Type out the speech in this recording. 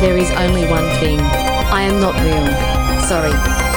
There is only one thing. I am not real. Sorry.